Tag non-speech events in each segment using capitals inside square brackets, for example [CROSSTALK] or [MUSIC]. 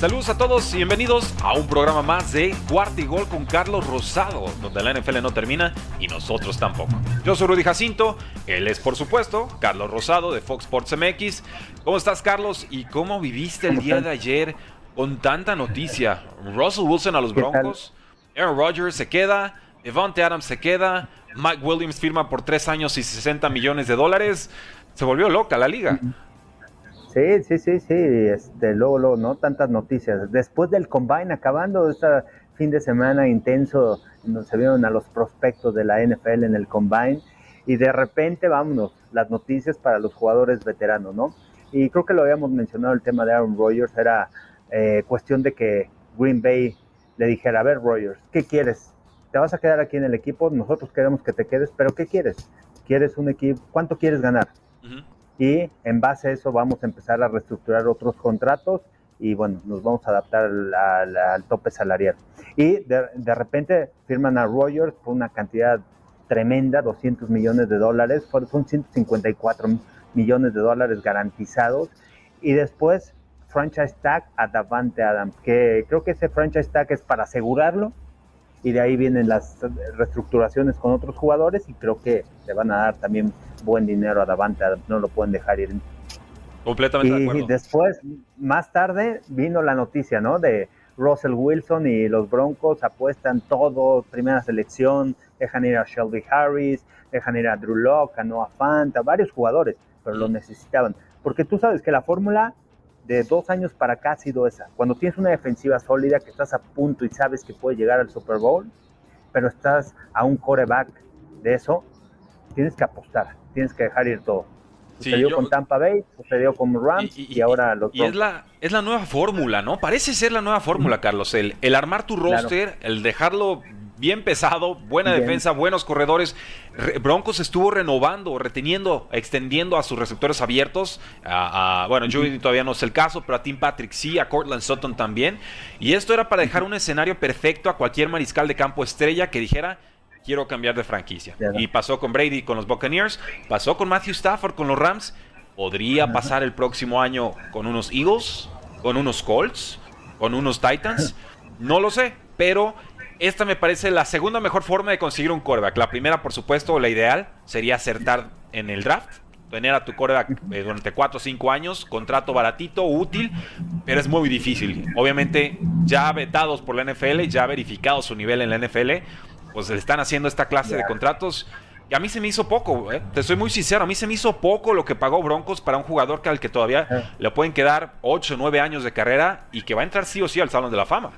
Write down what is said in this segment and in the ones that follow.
Saludos a todos y bienvenidos a un programa más de Cuarto y Gol con Carlos Rosado, donde la NFL no termina y nosotros tampoco. Yo soy Rudy Jacinto, él es por supuesto Carlos Rosado de Fox Sports MX. ¿Cómo estás Carlos y cómo viviste el día de ayer con tanta noticia? Russell Wilson a los Broncos, Aaron Rodgers se queda, Devontae Adams se queda, Mike Williams firma por 3 años y 60 millones de dólares. Se volvió loca la liga. Sí, sí, sí, sí, este, luego, luego, ¿no? Tantas noticias. Después del Combine, acabando este fin de semana intenso, se vieron a los prospectos de la NFL en el Combine, y de repente, vámonos, las noticias para los jugadores veteranos, ¿no? Y creo que lo habíamos mencionado, el tema de Aaron Rodgers, era eh, cuestión de que Green Bay le dijera, a ver, Rodgers, ¿qué quieres? ¿Te vas a quedar aquí en el equipo? Nosotros queremos que te quedes, pero ¿qué quieres? ¿Quieres un equipo? ¿Cuánto quieres ganar? Y en base a eso vamos a empezar a reestructurar otros contratos y bueno, nos vamos a adaptar al, tope salarial. Y de, repente firman a Rogers por una cantidad tremenda, 200 millones de dólares, son 154 millones de dólares garantizados y después franchise tag a Davante Adams, que creo que ese franchise tag es para asegurarlo y de ahí vienen las reestructuraciones con otros jugadores y creo que le van a dar también buen dinero a Davante, no lo pueden dejar ir. Completamente y, de acuerdo. después, más tarde, vino la noticia, ¿no? De Russell Wilson y los Broncos apuestan todo, primera selección, dejan ir a Shelby Harris, dejan ir a Drew Locke, a Noah Fant, a varios jugadores, pero lo necesitaban. Porque tú sabes que la fórmula de dos años para acá ha sido esa. Cuando tienes una defensiva sólida que estás a punto y sabes que puede llegar al Super Bowl, pero estás a un coreback de eso, tienes que apostar, tienes que dejar ir todo. Sucedió con Tampa Bay, sucedió con Rams y, ahora los Y es la, es la nueva fórmula, ¿no? Parece ser la nueva fórmula, Carlos. El, el armar tu roster, el dejarlo bien pesado, buena defensa, buenos corredores. Broncos estuvo renovando, reteniendo, extendiendo a sus receptores abiertos. A, bueno, Judy todavía no es el caso, pero a Tim Patrick sí, a Cortland Sutton también. Y esto era para dejar un escenario perfecto a cualquier mariscal de campo estrella que dijera, quiero cambiar de franquicia. Y pasó con Brady con los Buccaneers, pasó con Matthew Stafford con los Rams. Podría pasar el próximo año con unos Eagles, con unos Colts, con unos Titans. No lo sé, pero esta me parece la segunda mejor forma de conseguir un quarterback. La primera, por supuesto, la ideal sería acertar en el draft. Tener a tu quarterback eh, durante 4 o 5 años, contrato baratito, útil, pero es muy difícil. Obviamente, ya vetados por la NFL, ya verificado su nivel en la NFL, pues le están haciendo esta clase de contratos. Y a mí se me hizo poco, eh. te soy muy sincero, a mí se me hizo poco lo que pagó Broncos para un jugador que al que todavía le pueden quedar 8 o 9 años de carrera y que va a entrar sí o sí al Salón de la Fama.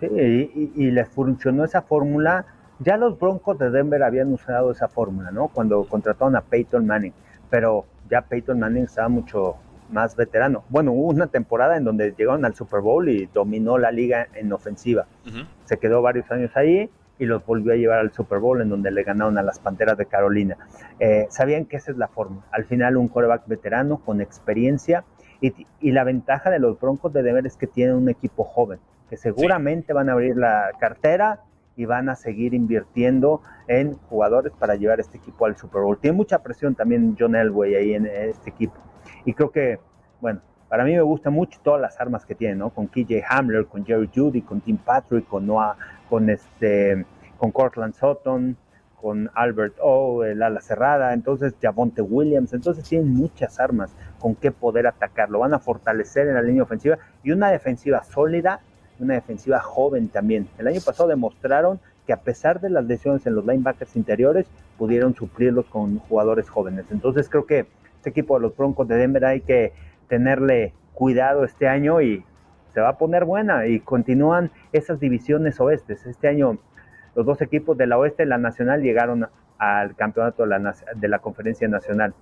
Sí, y, les funcionó esa fórmula. Ya los Broncos de Denver habían usado esa fórmula, ¿no? Cuando contrataron a Peyton Manning, pero ya Peyton Manning estaba mucho más veterano. Bueno, hubo una temporada en donde llegaron al Super Bowl y dominó la liga en ofensiva. Se quedó varios años ahí y los volvió a llevar al Super Bowl en donde le ganaron a las Panteras de Carolina. Eh, sabían que esa es la fórmula. Al final un quarterback veterano con experiencia y, y la ventaja de los Broncos de Denver es que tienen un equipo joven que seguramente van a abrir la cartera y van a seguir invirtiendo en jugadores para llevar este equipo al Super Bowl. Tiene mucha presión también John Elway ahí en este equipo. Y creo que, bueno, para mí me gustan mucho todas las armas que tiene, ¿no? Con KJ Hamler, con Jerry Judy, con Tim Patrick, con Noah, con este, con Cortland Sutton, con Albert O, el ala cerrada, entonces Javonte Williams, entonces tienen muchas armas con qué poder atacar, lo van a fortalecer en la línea ofensiva y una defensiva sólida una defensiva joven también. El año pasado demostraron que a pesar de las lesiones en los linebackers interiores, pudieron suplirlos con jugadores jóvenes. Entonces creo que este equipo de los Broncos de Denver hay que tenerle cuidado este año y se va a poner buena y continúan esas divisiones oestes. Este año los dos equipos de la oeste, la nacional, llegaron al campeonato de la, de la conferencia nacional.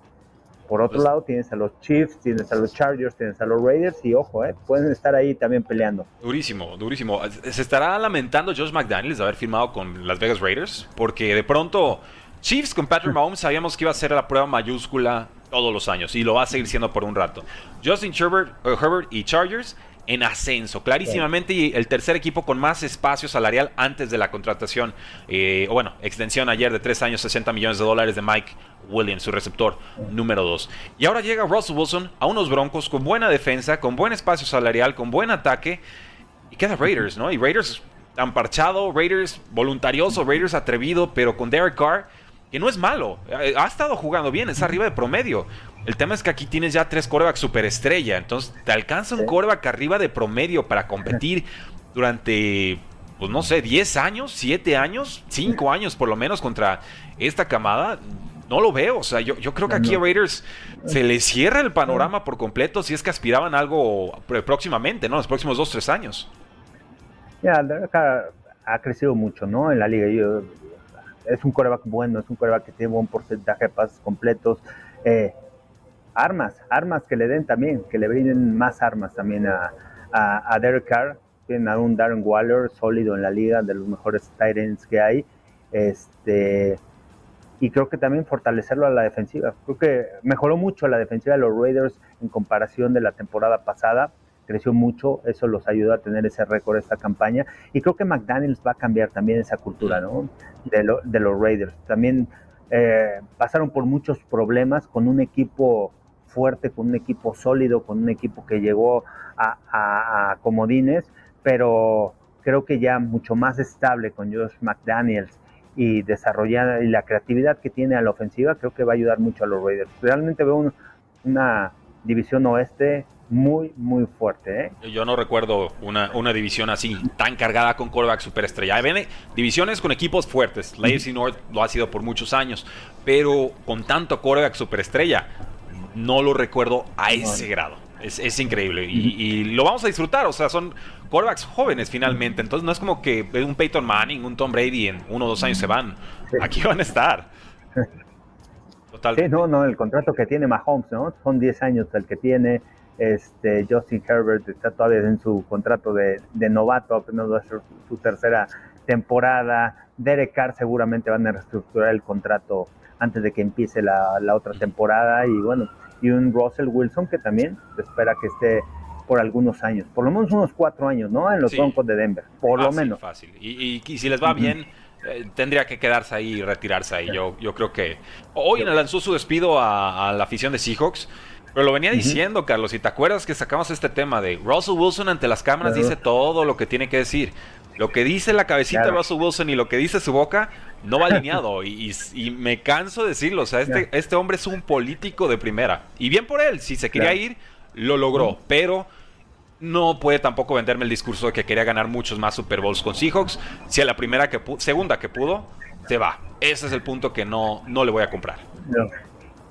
Por otro pues lado, tienes a los Chiefs, tienes a los Chargers, tienes a los Raiders y ojo, eh, pueden estar ahí también peleando. Durísimo, durísimo. ¿Se estará lamentando Josh McDaniels de haber firmado con Las Vegas Raiders? Porque de pronto Chiefs con Patrick Mahomes sabíamos que iba a ser la prueba mayúscula todos los años y lo va a seguir siendo por un rato. Justin Herbert, uh, Herbert y Chargers en ascenso, clarísimamente, y el tercer equipo con más espacio salarial antes de la contratación, eh, o bueno, extensión ayer de tres años, 60 millones de dólares de Mike Williams, su receptor número dos. Y ahora llega Russell Wilson a unos Broncos con buena defensa, con buen espacio salarial, con buen ataque, y queda Raiders, ¿no? Y Raiders tan parchado, Raiders voluntarioso, Raiders atrevido, pero con Derek Carr que no es malo. Eh, ha estado jugando bien, es arriba de promedio. El tema es que aquí tienes ya tres corebacks superestrella. Entonces, te alcanza un coreback arriba de promedio para competir durante, pues no sé, 10 años, 7 años, 5 años por lo menos contra esta camada. No lo veo. O sea, yo, yo creo que aquí a Raiders se le cierra el panorama por completo si es que aspiraban a algo próximamente, ¿no? Los próximos 2, 3 años. Ya, ha crecido mucho, ¿no? En la liga. Yo, es un coreback bueno, es un coreback que tiene buen porcentaje de pases completos. Eh, armas, armas que le den también, que le brinden más armas también a, Derek Carr. Tienen a un Darren Waller sólido en la liga, de los mejores tight ends que hay. Este, y creo que también fortalecerlo a la defensiva. Creo que mejoró mucho la defensiva de los Raiders en comparación de la temporada pasada creció mucho, eso los ayudó a tener ese récord esta campaña y creo que McDaniels va a cambiar también esa cultura ¿no? de, los Raiders. También eh, pasaron por muchos problemas con un equipo fuerte, con un equipo sólido, con un equipo que llegó a, comodines, pero creo que ya mucho más estable con Josh McDaniels y desarrollar y la creatividad que tiene a la ofensiva, creo que va a ayudar mucho a los Raiders. Realmente veo una división oeste muy, muy fuerte. ¿eh? Yo no recuerdo una, una división así, tan cargada con quarterback superestrella. Viene divisiones con equipos fuertes. La AFC North lo ha sido por muchos años, pero con tanto quarterback superestrella, no lo recuerdo a ese grado. Es, increíble y, lo vamos a disfrutar. O sea, son quarterbacks jóvenes finalmente. Entonces no es como que un Peyton Manning, un Tom Brady en uno o dos años se van. Aquí van a estar. [LAUGHS] Sí, no, no, el contrato que tiene Mahomes, ¿no? Son 10 años el que tiene. Este, Justin Herbert está todavía en su contrato de, novato, apenas va a ser su tercera temporada. Derek Carr seguramente van a reestructurar el contrato antes de que empiece la, otra temporada. Y bueno, y un Russell Wilson que también se espera que esté por algunos años, por lo menos unos cuatro años, ¿no? En los Broncos de Denver, por lo menos. Fácil. Y, y, si les va bien, eh, tendría que quedarse ahí y retirarse ahí. Yo, yo creo que hoy lanzó su despido a, la afición de Seahawks. Pero lo venía diciendo, Carlos, y te acuerdas que sacamos este tema de Russell Wilson ante las cámaras dice todo lo que tiene que decir. Lo que dice la cabecita de Russell Wilson y lo que dice su boca no va alineado. y, me canso de decirlo. O sea, este, este hombre es un político de primera. Y bien por él, si se quería ir, lo logró. Pero no puede tampoco venderme el discurso de que quería ganar muchos más Super Bowls con Seahawks. Si a la primera que segunda que pudo, se va. Ese es el punto que no, no le voy a comprar.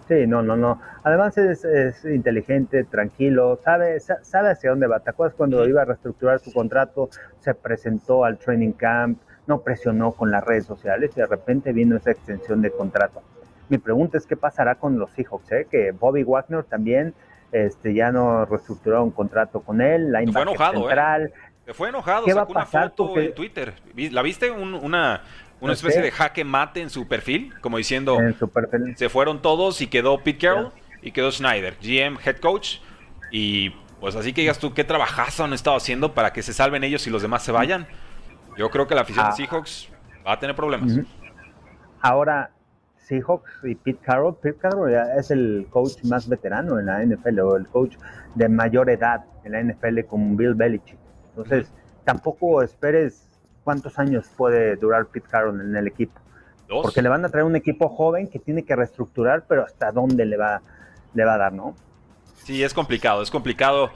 Sí, no, no, no. Además es, inteligente, tranquilo, sabe, sabe hacia dónde va. ¿Te acuerdas cuando iba a reestructurar su contrato? Se presentó al training camp, no presionó con las redes sociales y de repente vino esa extensión de contrato. Mi pregunta es qué pasará con los Seahawks, ¿eh? que Bobby Wagner también este, ya no reestructuró un contrato con él, la fue enojado, ¿eh? central. Se fue enojado, ¿Qué sacó una foto en Twitter. ¿La viste? una, una especie de jaque mate en su perfil, como diciendo, se fueron todos y quedó Pete Carroll y quedó Schneider, GM, head coach, y pues así que digas tú, ¿qué trabajazo han estado haciendo para que se salven ellos y los demás se vayan? Yo creo que la afición de ah. Seahawks va a tener problemas. Ahora, Seahawks y Pete Carroll. Pete Carroll es el coach más veterano en la NFL o el coach de mayor edad en la NFL como Bill Belichick. Entonces, tampoco esperes cuántos años puede durar Pete Carroll en el equipo. Porque le van a traer un equipo joven que tiene que reestructurar, pero hasta dónde le va, le va a dar, ¿no? Sí, es complicado, es complicado.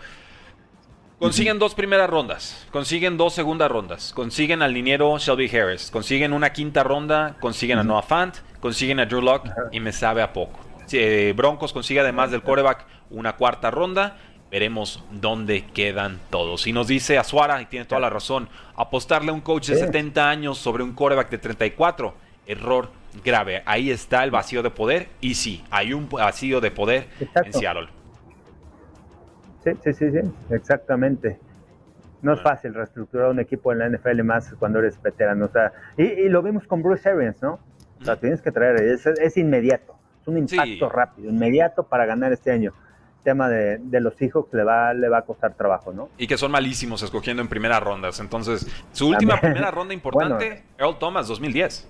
Consiguen dos primeras rondas, consiguen dos segundas rondas, consiguen al liniero Shelby Harris, consiguen una quinta ronda, consiguen a Noah Fant, consiguen a Drew Locke y me sabe a poco. Eh, Broncos consigue además del coreback una cuarta ronda veremos dónde quedan todos. Y nos dice Azuara, y tiene toda la razón, apostarle a un coach de 70 años sobre un coreback de 34, error grave. Ahí está el vacío de poder, y sí, hay un vacío de poder en Seattle. Sí, sí, sí, sí, exactamente. No es fácil reestructurar un equipo en la NFL más cuando eres veterano. O sea, y, lo vimos con Bruce Arians, ¿no? O sea, tienes que traer, es, inmediato, es un impacto rápido, inmediato para ganar este año tema de, los hijos le va, le va a costar trabajo, ¿no? Y que son malísimos escogiendo en primeras rondas. Entonces, su última primera ronda [LAUGHS] importante, Earl Thomas, 2010.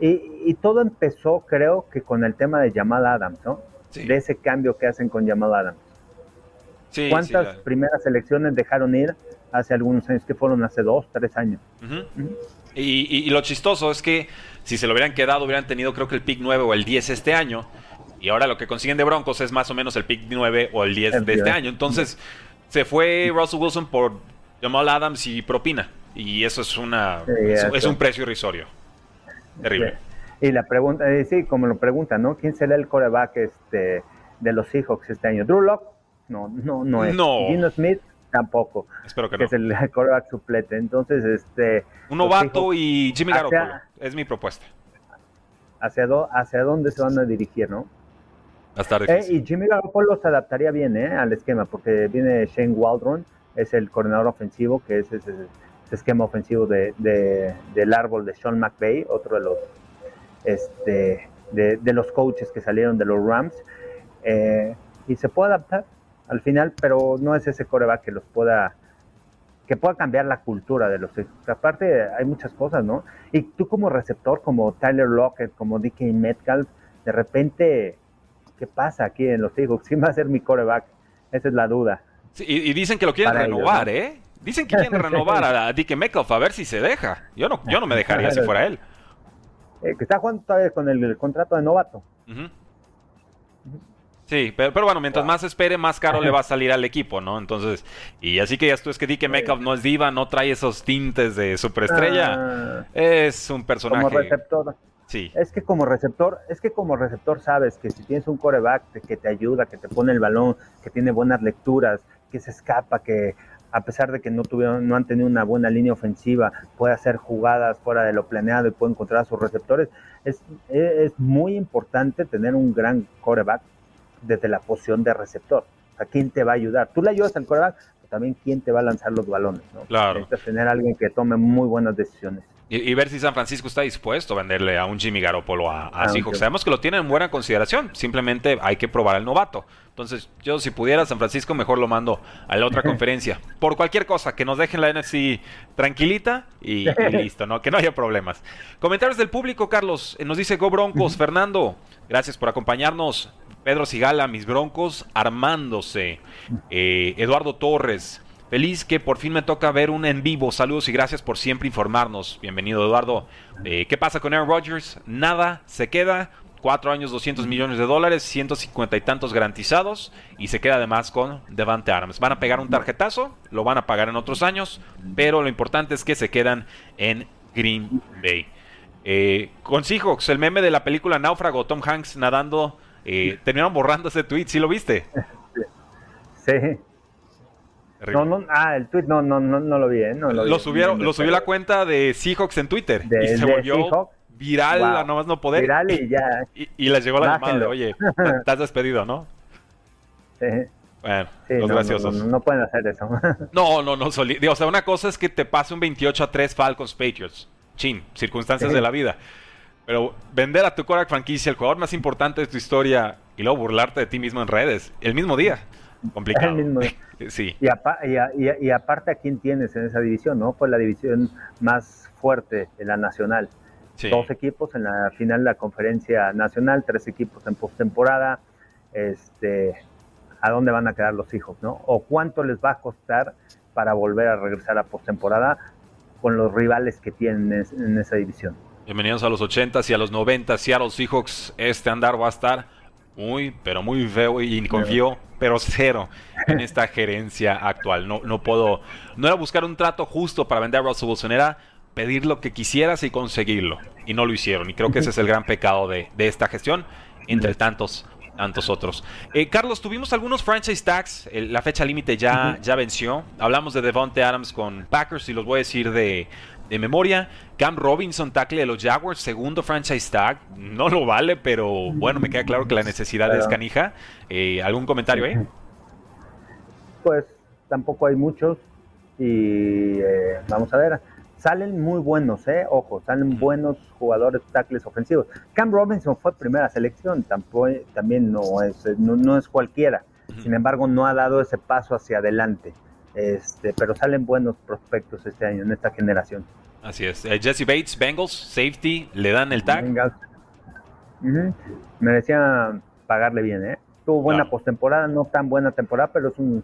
Y, y, todo empezó, creo, que con el tema de Jamal Adams, ¿no? De ese cambio que hacen con Jamal Adams. ¿Cuántas primeras elecciones dejaron ir hace algunos años? Que fueron hace dos, tres años. Y, lo chistoso es que si se lo hubieran quedado, hubieran tenido creo que el pick 9 o el 10 este año. Y ahora lo que consiguen de Broncos es más o menos el pick 9 o el 10 de este año. Entonces se fue Russell Wilson por Jamal Adams y propina. Y eso es, una, es, un precio irrisorio. Terrible. Y la pregunta, eh, sí, como lo preguntan, ¿no? ¿Quién será el coreback este, de los Seahawks este año? ¿Drew Locke? No, no, no es. No. Gino Smith tampoco. Espero que, no. Es el [LAUGHS] coreback suplete. Entonces, este. Un novato y Jimmy Garoppolo. Es mi propuesta. Hacia, hacia dónde se van a dirigir, ¿no? Eh, y Jimmy Garoppolo se adaptaría bien ¿eh? al esquema, porque viene Shane Waldron, es el coordinador ofensivo, que es ese, esquema ofensivo de, del árbol de Sean McVay, otro de los, este, de, los coaches que salieron de los Rams. Eh, y se puede adaptar al final, pero no es ese coreback que los pueda que pueda cambiar la cultura de los aparte hay muchas cosas, ¿no? Y tú como receptor, como Tyler Lockett, como DK Metcalf, de repente, ¿qué pasa aquí en los Seahawks? ¿Quién va a ser mi coreback? Esa es la duda. y, dicen que lo quieren renovar, ¿eh? Dicen que quieren [LAUGHS] renovar a, DK Metcalf a ver si se deja. Yo no, yo no me dejaría si fuera él. [LAUGHS] Eh, que está jugando todavía con el, contrato de novato. Sí, pero, pero, bueno, mientras más espere, más caro le va a salir al equipo, ¿no? Entonces, y así que ya tú es que di que Metcalf no es diva, no trae esos tintes de superestrella. Ah. es un personaje. Como receptor. Sí. Es que como receptor, es que como receptor sabes que si tienes un coreback que te ayuda, que te pone el balón, que tiene buenas lecturas, que se escapa, que a pesar de que no tuvieron, no han tenido una buena línea ofensiva, puede hacer jugadas fuera de lo planeado y puede encontrar a sus receptores. Es, es muy importante tener un gran coreback desde la posición de receptor. ¿A quién te va a ayudar? Tú le ayudas al coreback, pero también quién te va a lanzar los balones. ¿no? Claro. Necesitas tener a alguien que tome muy buenas decisiones. Y, ver si San Francisco está dispuesto a venderle a un Jimmy Garoppolo a, a ah, Sabemos que lo tienen en buena consideración. Simplemente hay que probar al novato. Entonces, yo si pudiera San Francisco, mejor lo mando a la otra [LAUGHS] conferencia. Por cualquier cosa, que nos dejen la NFC tranquilita y, [LAUGHS] listo, ¿no? Que no haya problemas. Comentarios del público, Carlos. Eh, nos dice Go Broncos. Fernando, gracias por acompañarnos. Pedro Sigala, mis broncos armándose. Eh, Eduardo Torres, feliz que por fin me toca ver un en vivo. Saludos y gracias por siempre informarnos. Bienvenido, Eduardo. Eh, ¿Qué pasa con Aaron Rodgers? Nada, se queda. Cuatro años, 200 millones de dólares, 150 y tantos garantizados. Y se queda además con Devante Adams. Van a pegar un tarjetazo, lo van a pagar en otros años. Pero lo importante es que se quedan en Green Bay. Eh, con Seahawks, el meme de la película Náufrago, Tom Hanks nadando eh, terminaron borrando ese tweet, ¿sí lo viste? [LAUGHS] Sí. No, no, ah, el tweet no, no, no, no lo vi, ¿eh? No lo, subieron, lo subió la cuenta de Seahawks en Twitter y se volvió viral a nomás no poder. Viral y ya. [LAUGHS] Y, les llegó la llamada de, oye, [LAUGHS] estás despedido, ¿no? Sí. Bueno, los graciosos. No, pueden hacer eso. [LAUGHS] no, no, no. o sea, una cosa es que te pase un 28 a 3 Falcons Patriots. Chin, circunstancias de la vida. Pero vender a tu Korak franquicia, el jugador más importante de tu historia, y luego burlarte de ti mismo en redes, el mismo día. Complicado. [LAUGHS] Mismo [LAUGHS] sí. Y, y, aparte, ¿a quién tienes en esa división? no Fue la división más fuerte en la nacional. Dos equipos en la final de la conferencia nacional, tres equipos en postemporada. Este, ¿A dónde van a quedar los hijos? ¿no? ¿O cuánto les va a costar para volver a regresar a postemporada con los rivales que tienen en esa división? Bienvenidos a los 80s y a los 90 Seattle Seahawks. Este andar va a estar muy, pero muy feo y confío, pero cero en esta gerencia actual. No, no puedo, no era buscar un trato justo para vender a Russell Wilson, era pedir lo que quisieras y conseguirlo. Y no lo hicieron. Y creo que ese es el gran pecado de, esta gestión, entre tantos tantos otros. Eh, Carlos, tuvimos algunos franchise tags. la fecha límite ya, ya venció. Hablamos de Devonte Adams con Packers y los voy a decir de, de memoria. Cam Robinson, tackle de los Jaguars, segundo franchise tag. No lo vale, pero bueno, me queda claro que la necesidad es canija. Eh, ¿Algún comentario ahí? [LAUGHS] Pues tampoco hay muchos. Y eh, vamos a ver. Salen muy buenos, ¿eh? Ojo, salen buenos jugadores tackles ofensivos. Cam Robinson fue primera selección, tampoco, también no es, no, es cualquiera. Sin embargo, no ha dado ese paso hacia adelante. Este, pero salen buenos prospectos este año en esta generación. Así es. Eh, Jesse Bates, Bengals, safety, le dan el tag. Merecía pagarle bien, ¿eh? Tuvo buena postemporada, no tan buena temporada, pero es un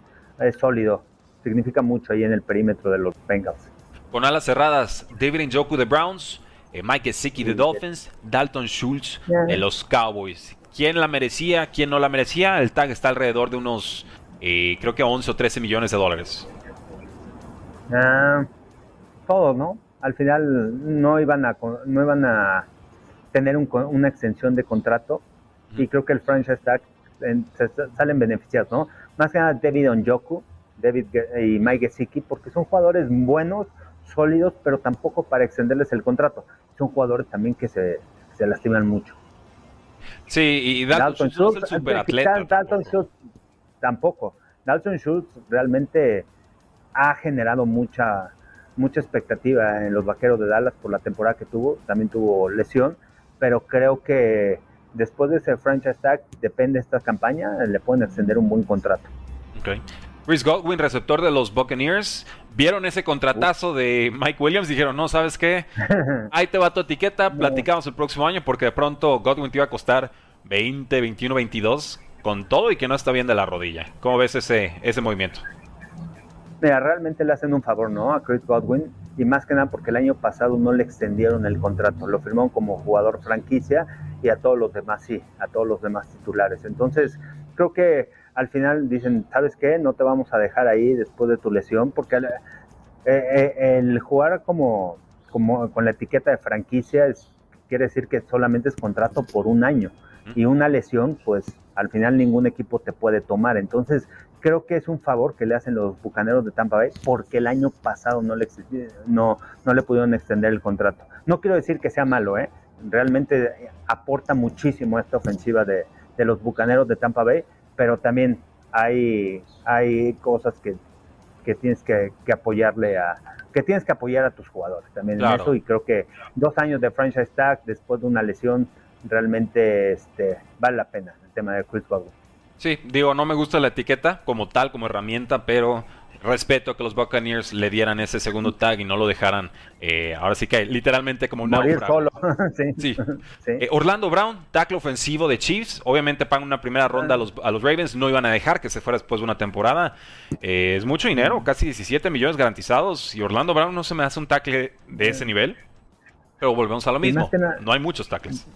sólido. Significa mucho ahí en el perímetro de los Bengals. Con alas cerradas, David Njoku de Browns, eh, Mike Gesicki de Dolphins, Dalton Schultz de los Cowboys. ¿Quién la merecía? ¿Quién no la merecía? El tag está alrededor de unos y creo que 11 o 13 millones de dólares. Ah, todo, ¿no? Al final no iban a, no iban a tener una extensión de contrato y creo que el franchise tag salen beneficiados, ¿no? Más que nada David Onjoku, David y Mike Gesicki, porque son jugadores buenos, sólidos, pero tampoco para extenderles el contrato. Son jugadores también que se, se lastiman mucho. Sí, y Dalton, Schultz es el superatleta. Dalton Schultz tampoco. Dalton Schultz realmente ha generado mucha, mucha expectativa en los vaqueros de Dallas por la temporada que tuvo. También tuvo lesión, pero creo que después de ese franchise tag, depende de esta campaña, le pueden extender un buen contrato. Okay. Chris Godwin, receptor de los Buccaneers, vieron ese contratazo de Mike Williams, dijeron, no, ¿sabes qué? [LAUGHS] Ahí te va tu etiqueta, platicamos el próximo año porque de pronto Godwin te iba a costar 20, 21, 22 con todo y que no está bien de la rodilla. ¿Cómo ves ese, ese movimiento? Mira, realmente le hacen un favor, ¿no? A Chris Godwin y más que nada porque el año pasado no le extendieron el contrato, lo firmaron como jugador franquicia y a todos los demás sí, a todos los demás titulares. Entonces, creo que al final dicen, ¿sabes qué? No te vamos a dejar ahí después de tu lesión porque el, eh, eh, jugar como, como con la etiqueta de franquicia es, quiere decir que solamente es contrato por un año y una lesión, pues al final ningún equipo te puede tomar. Entonces, creo que es un favor que le hacen los Bucaneros de Tampa Bay porque el año pasado no le, no, no le pudieron extender el contrato. No quiero decir que sea malo, ¿eh? realmente aporta muchísimo a esta ofensiva de, los Bucaneros de Tampa Bay, pero también hay, hay cosas que, tienes que, apoyarle a que tienes que apoyar a tus jugadores también en eso y creo que dos años de franchise tag después de una lesión realmente este, vale la pena el tema de Chris Godwin. Sí, digo, no me gusta la etiqueta como tal, como herramienta, pero respeto que los Buccaneers le dieran ese segundo tag y no lo dejaran, eh, ahora sí que literalmente como un solo. [LAUGHS] sí. Eh, Orlando Brown, tackle ofensivo de Chiefs, obviamente pagan una primera ronda a los, a los Ravens, no iban a dejar que se fuera después de una temporada. Eh, es mucho dinero, casi 17 millones garantizados, y Orlando Brown no se me hace un tackle de ese nivel, pero volvemos a lo mismo, no hay muchos tackles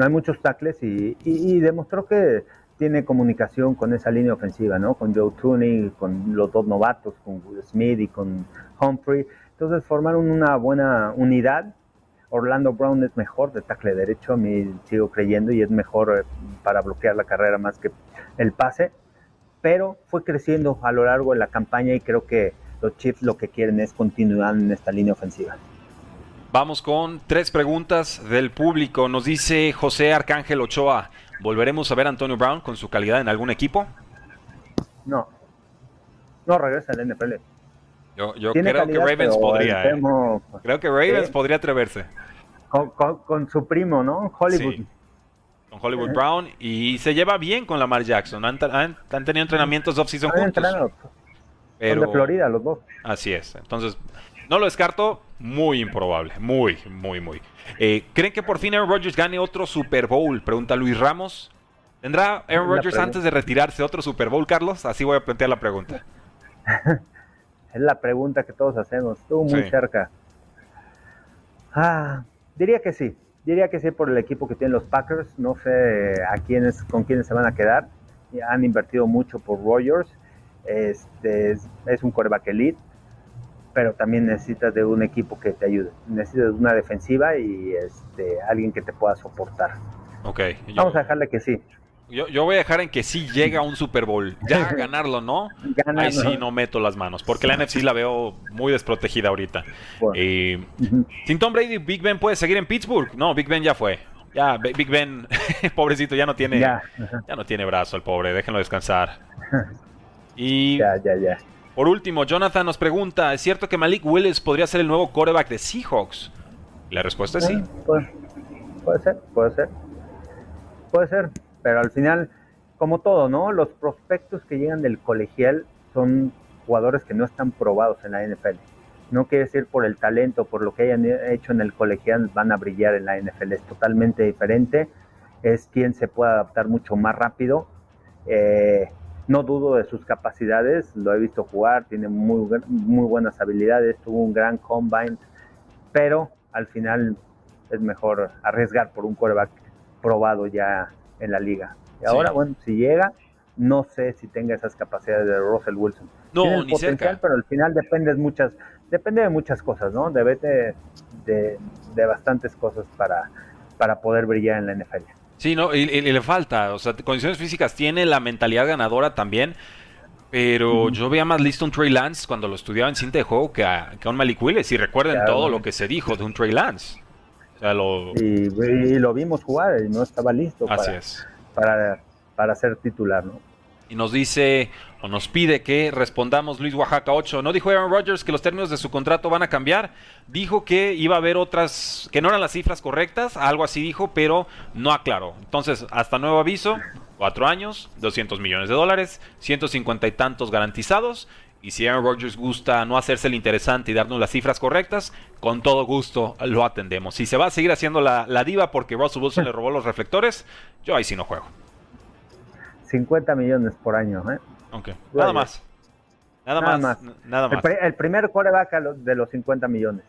no hay muchos tackles y, demostró que tiene comunicación con esa línea ofensiva, ¿no? Con Joe Tooney, con los dos novatos, con Smith y con Humphrey. Entonces formaron una buena unidad. Orlando Brown es mejor de tackle derecho, a mí sigo creyendo, y es mejor eh, para bloquear la carrera más que el pase. Pero fue creciendo a lo largo de la campaña y creo que los Chiefs lo que quieren es continuar en esta línea ofensiva. Vamos con tres preguntas del público. Nos dice José Arcángel Ochoa, ¿volveremos a ver a Antonio Brown con su calidad en algún equipo? No. No regresa al NFL. Yo, creo que Ravens podría. ¿eh? Creo que Ravens podría atreverse. Con, su primo, ¿no? Hollywood. Con Hollywood Brown. Y se lleva bien con Lamar Jackson. Han, tenido entrenamientos off-season juntos. Pero... de Florida los dos. Así es. Entonces, no lo descarto, muy improbable, muy, muy, muy. Eh, ¿Creen que por fin Aaron Rodgers gane otro Super Bowl? Pregunta Luis Ramos. ¿Tendrá Aaron Rodgers antes de retirarse otro Super Bowl, Carlos? Así voy a plantear la pregunta. [LAUGHS] es la pregunta que todos hacemos. Estuvo muy cerca. Ah, diría que sí. Diría que sí por el equipo que tienen los Packers. No sé a quiénes, con quiénes se van a quedar. Han invertido mucho por Rodgers. Este, es, un coreback elite pero también necesitas de un equipo que te ayude. Necesitas de una defensiva y este, alguien que te pueda soportar. Ok. Vamos a dejarle que sí. Yo, voy a dejar en que sí llega un Super Bowl. Ya [LAUGHS] ganarlo, ¿no? Ahí sí no meto las manos. Porque la NFC la veo muy desprotegida ahorita. Eh, sin Tom Brady, Big Ben puede seguir en Pittsburgh. No, Big Ben ya fue. Ya, Big Ben, [LAUGHS] pobrecito, ya no tiene, ya. no tiene brazo el pobre. Déjenlo descansar. [LAUGHS] Y ya, ya, ya. Por último, Jonathan nos pregunta: ¿Es cierto que Malik Willis podría ser el nuevo quarterback de Seahawks? La respuesta es sí. Eh, puede ser, puede ser. Puede ser. Pero al final, como todo, ¿no? Los prospectos que llegan del colegial son jugadores que no están probados en la NFL. No quiere decir por el talento, por lo que hayan hecho en el colegial, van a brillar en la NFL. Es totalmente diferente. Es quien se puede adaptar mucho más rápido. Eh, no dudo de sus capacidades, lo he visto jugar, tiene muy, muy buenas habilidades, tuvo un gran combine, pero al final es mejor arriesgar por un quarterback probado ya en la liga. Y ahora, bueno, si llega, no sé si tenga esas capacidades de Russell Wilson. No, Tiene el ni potencial, pero al final depende de muchas, depende de muchas cosas, ¿no? Debe de, bastantes cosas para, para poder brillar en la NFL. Sí, no, y, le falta, o sea, condiciones físicas tiene, la mentalidad ganadora también, pero yo veía más listo un Trey Lance cuando lo estudiaba en cinta de juego que a, un Malik Willis, y recuerden todo lo que se dijo de un Trey Lance. Y, lo vimos jugar y no estaba listo para, para, ser titular, ¿no? Y nos dice o nos pide que respondamos Luis Oaxaca 8. ¿No dijo Aaron Rodgers que los términos de su contrato van a cambiar? Dijo que iba a haber otras, que no eran las cifras correctas, algo así dijo, pero no aclaró. Entonces, hasta nuevo aviso, cuatro años, 200 millones de dólares, 150 y tantos garantizados y si Aaron Rodgers gusta no hacerse el interesante y darnos las cifras correctas, con todo gusto lo atendemos. Si se va a seguir haciendo la, diva porque Russell Wilson le robó los reflectores, yo ahí sí no juego. 50 millones por año, ¿eh? Ok, nada más. Nada, más. Nada más. El, primer coreback de los 50 millones.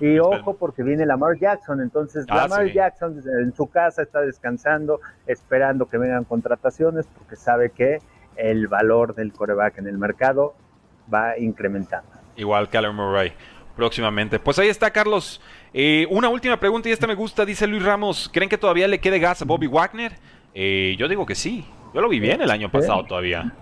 y ojo porque viene Lamar Jackson, entonces ah, Lamar Jackson en su casa está descansando, esperando que vengan contrataciones porque sabe que el valor del coreback en el mercado va incrementando. Igual que Murray próximamente. Pues ahí está, Carlos. Eh, una última pregunta y esta me gusta, dice Luis Ramos. ¿Creen que todavía le quede gas a Bobby Wagner? Eh, yo digo que sí. Yo lo vi bien el año pasado todavía.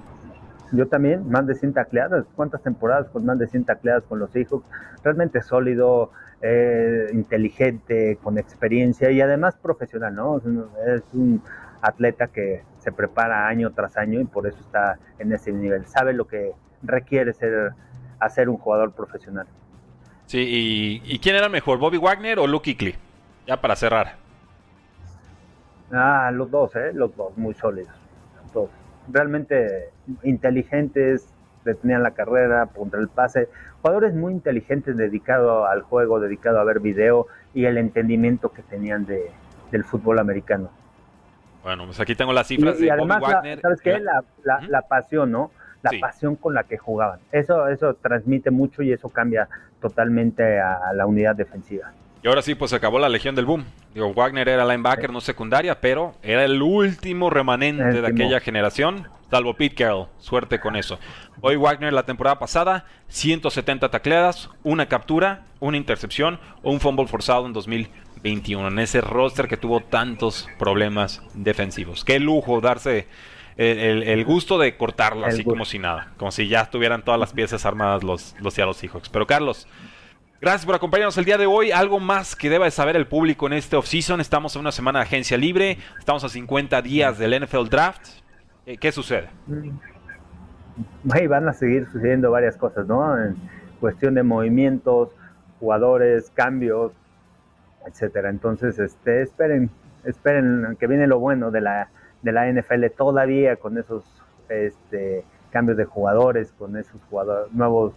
Yo también, más de 100 tacleadas. ¿Cuántas temporadas con más de 100 tacleadas con los hijos? Realmente sólido, eh, inteligente, con experiencia y además profesional, ¿no? Es un atleta que se prepara año tras año y por eso está en ese nivel. Sabe lo que requiere ser, hacer un jugador profesional. Sí, y, quién era mejor, Bobby Wagner o Luke Kuechly? Ya para cerrar. Ah, los dos, ¿eh? Los dos, muy sólidos. Realmente inteligentes, detenían la carrera, contra el pase. Jugadores muy inteligentes, dedicados al juego, dedicados a ver video y el entendimiento que tenían de, del fútbol americano. Bueno, pues aquí tengo las cifras de Bobby Wagner. ¿Sabes qué? La, la pasión, ¿no? la pasión con la que jugaban. Eso, eso transmite mucho y eso cambia totalmente a, la unidad defensiva. Y ahora sí, pues se acabó la legión del boom. Digo, Wagner era linebacker, no secundaria, pero era el último remanente de aquella generación, salvo Pete Carroll. Suerte con eso. Hoy Wagner la temporada pasada, 170 tacleadas, una captura, una intercepción o un fumble forzado en 2021. En ese roster que tuvo tantos problemas defensivos. Qué lujo darse el, gusto de cortarlo así como si nada, como si ya estuvieran todas las piezas armadas los, los Seattle Seahawks. Pero Carlos, gracias por acompañarnos el día de hoy. Algo más que deba de saber el público en este offseason. Estamos en una semana de agencia libre, estamos a 50 días del NFL Draft. ¿Qué, sucede? van a seguir sucediendo varias cosas, ¿no? En cuestión de movimientos, jugadores, cambios, etcétera. Entonces, este, esperen, esperen que viene lo bueno de la de la NFL todavía con esos este, cambios de jugadores, con esos jugadores nuevos,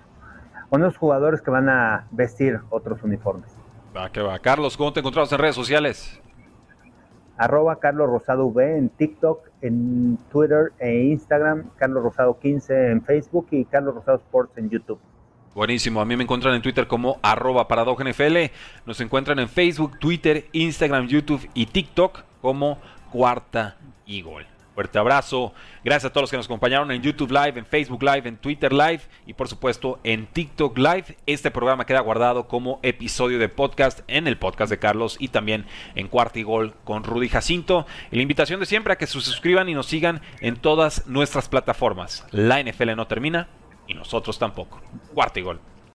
con esos jugadores que van a vestir otros uniformes. Va, que va. Carlos, ¿cómo te encontramos en redes sociales? Arroba Carlos Rosado V en TikTok, en Twitter e Instagram, Carlos Rosado 15 en Facebook y Carlos Rosado Sports en YouTube. Buenísimo, a mí me encuentran en Twitter como arroba NFL, nos encuentran en Facebook, Twitter, Instagram, YouTube y TikTok como Cuarta y gol. Fuerte abrazo. Gracias a todos los que nos acompañaron en YouTube Live, en Facebook Live, en Twitter Live y por supuesto en TikTok Live. Este programa queda guardado como episodio de podcast en el podcast de Carlos y también en Cuarto y Gol con Rudy Jacinto. Y la invitación de siempre a que se suscriban y nos sigan en todas nuestras plataformas. La NFL no termina y nosotros tampoco. Cuarto y Gol.